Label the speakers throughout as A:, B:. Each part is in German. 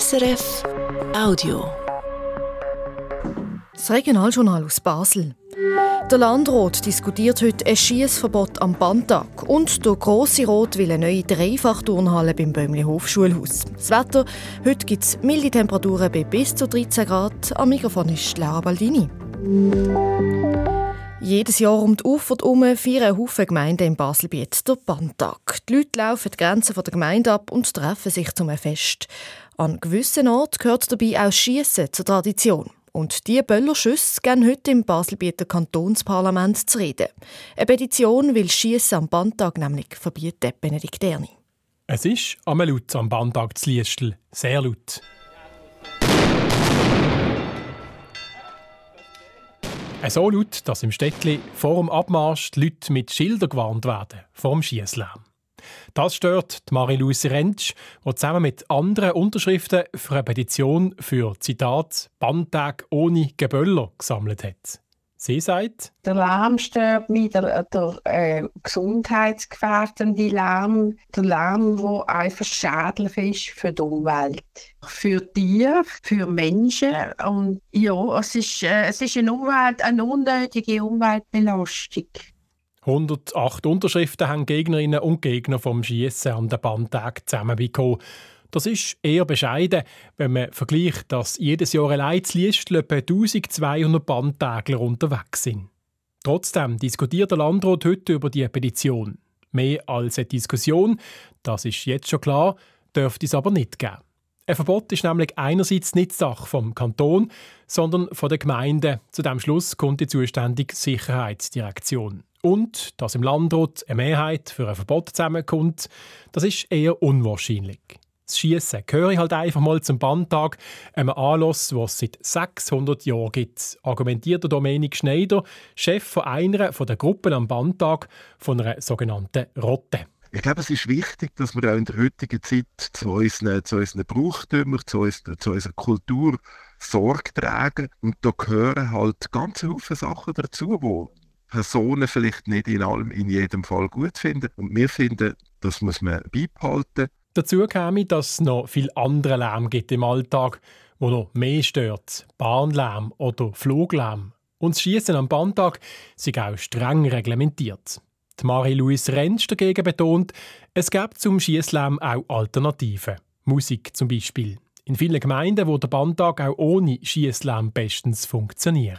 A: SRF Audio.
B: Das Regionaljournal aus Basel. Der Landrat diskutiert heute ein Schiessverbot am Bandtag und der Grosse Rot will eine neue Dreifachturnhalle beim Böhmli Hofschulhaus. Das Wetter, heute gibt es milde Temperaturen bei bis zu 13 Grad. Am Mikrofon ist Laura Baldini. Jedes Jahr um die Ufer herum feiern Haufen Gemeinden im Baselbiet den Bandtag. Die Leute laufen die Grenzen der Gemeinde ab und treffen sich zum Fest. An gewissen Orten gehört dabei auch Schiessen zur Tradition. Und diese Böllerschüsse gehen heute im Baselbieter Kantonsparlament zu reden. Eine Petition will Schiessen am Bandtag nämlich verbieten, Benedikt Erni.
C: Es ist am laut am Bandtag zu Liestel. Sehr laut. So laut, dass im Städtli vor dem Abmarsch die Leute mit Schildern gewarnt werden vor dem Schiesslärm. Das stört Marie-Louise Rentsch, die zusammen mit anderen Unterschriften für eine Petition für Zitat Bandtag ohne Geböller gesammelt hat. Sie sagt,
D: der Lärm stört mich, der, der äh, gesundheitsgefährdende Lärm, der Lärm, der einfach schädlich ist für die Umwelt, für Tiere, für Menschen. Und ja, es ist, äh, es ist eine, Umwelt, eine unnötige Umweltbelastung.
C: 108 Unterschriften haben Gegnerinnen und Gegner vom Schießen an den Bandtag zusammenbekommen. Das ist eher bescheiden, wenn man vergleicht, dass jedes Jahr allein zu Liestl etwa 1200 Bandtägler unterwegs sind. Trotzdem diskutiert der Landrat heute über die Petition. Mehr als eine Diskussion, das ist jetzt schon klar, dürfte es aber nicht geben. Ein Verbot ist nämlich einerseits nicht Sache vom Kanton, sondern von der Gemeinde. Zu dem Schluss kommt die zuständige Sicherheitsdirektion. Und dass im Landrat eine Mehrheit für ein Verbot zusammenkommt, das ist eher unwahrscheinlich. Das Schießen gehöre halt einfach mal zum Bandtag, einem Anlass, den es seit 600 Jahren gibt, argumentiert Dominik Schneider, Chef von einer von der Gruppen am Bandtag von einer sogenannten Rotte.
E: Ich glaube, es ist wichtig, dass wir auch in der heutigen Zeit zu unseren, zu unseren Brauchtümern, zu, unserer, zu unserer Kultur Sorge tragen. Und da gehören halt ganz viele Sachen dazu, die Personen vielleicht nicht in allem, in jedem Fall gut finden. Und wir finden, das muss man beibehalten.
C: Dazu käme, dass es noch viel andere Lärm gibt im Alltag, wo noch mehr stört. Bahnlärm oder Fluglärm. Und das Schießen am Bahntag ist auch streng reglementiert. Marie-Louise Rentsch dagegen betont, es gibt zum Schießlärm auch Alternativen. Musik zum Beispiel. In vielen Gemeinden, wo der Bandtag auch ohne Schießlärm bestens funktionieren.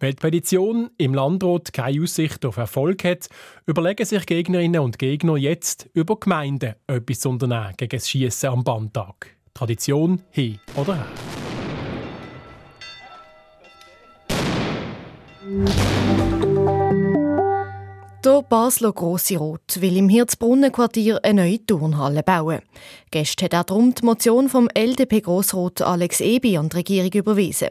C: Weil die Petition im Landrat keine Aussicht auf Erfolg hat, überlegen sich Gegnerinnen und Gegner jetzt über Gemeinden etwas zu unternehmen gegen das Schiessen am Bandtag. Tradition hin oder her.
B: Der Basler Grosse Rot will im Hirzbrunnenquartier eine neue Turnhalle bauen. Gestern hat er darum die Motion vom LDP-Grossrot Alex Ebi an die Regierung überwiesen.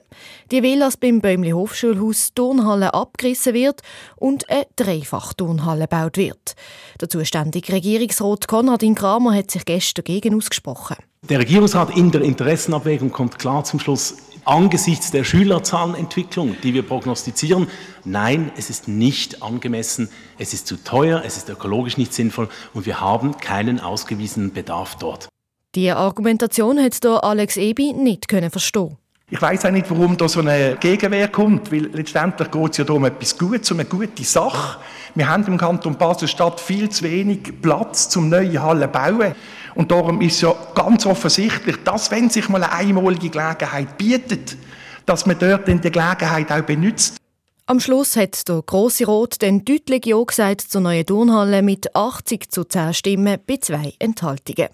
B: Die will, dass beim Bäumli Hofschulhaus Turnhalle abgerissen wird und eine Dreifach-Turnhalle gebaut wird. Der zuständige Regierungsrat Konradin Kramer hat sich gestern dagegen ausgesprochen.
F: Der Regierungsrat in der Interessenabwägung kommt klar zum Schluss, angesichts der Schülerzahlenentwicklung, die wir prognostizieren, nein, es ist nicht angemessen, es ist zu teuer, es ist ökologisch nicht sinnvoll und wir haben keinen ausgewiesenen Bedarf dort.
B: Die Argumentation hat der Alex Ebi nicht können verstehen.
G: Ich weiß auch nicht, warum da so eine Gegenwehr kommt, weil letztendlich geht es ja um etwas Gutes, um eine gute Sache. Wir haben im Kanton Basel-Stadt viel zu wenig Platz zum neue Hallen bauen. Und darum ist ja ganz offensichtlich, dass wenn sich mal eine einmalige Gelegenheit bietet, dass man dort die Gelegenheit auch benutzt.
B: Am Schluss hat der Grosse Rot dann deutlich Ja gesagt zur neuen Turnhalle mit 80 zu 10 Stimmen bei zwei Enthaltungen.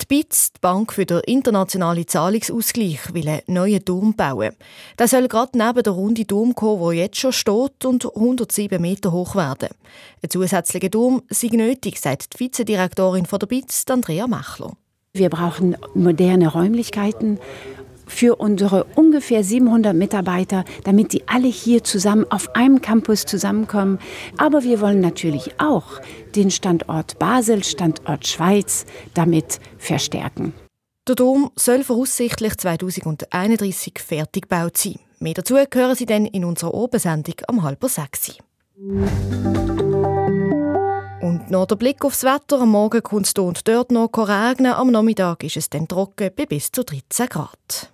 B: Die BITS, die Bank für den internationalen Zahlungsausgleich, will einen neuen Turm bauen. Der soll gerade neben der runden Turm kommen, der jetzt schon steht und 107 Meter hoch werden. Ein zusätzlicher Turm sei nötig, sagt die Vizedirektorin der BITS, Andrea Machler.
H: Wir brauchen moderne Räumlichkeiten für unsere ungefähr 700 Mitarbeiter, damit die alle hier zusammen auf einem Campus zusammenkommen. Aber wir wollen natürlich auch den Standort Basel, Standort Schweiz damit verstärken.
B: Der Dom soll voraussichtlich 2031 fertig gebaut sein. Mehr dazu hören Sie dann in unserer Obersendung am halb sechs. Und noch der Blick aufs Wetter. Am Morgen kommt es und dort noch regnen. Am Nachmittag ist es dann trocken bei bis zu 13 Grad.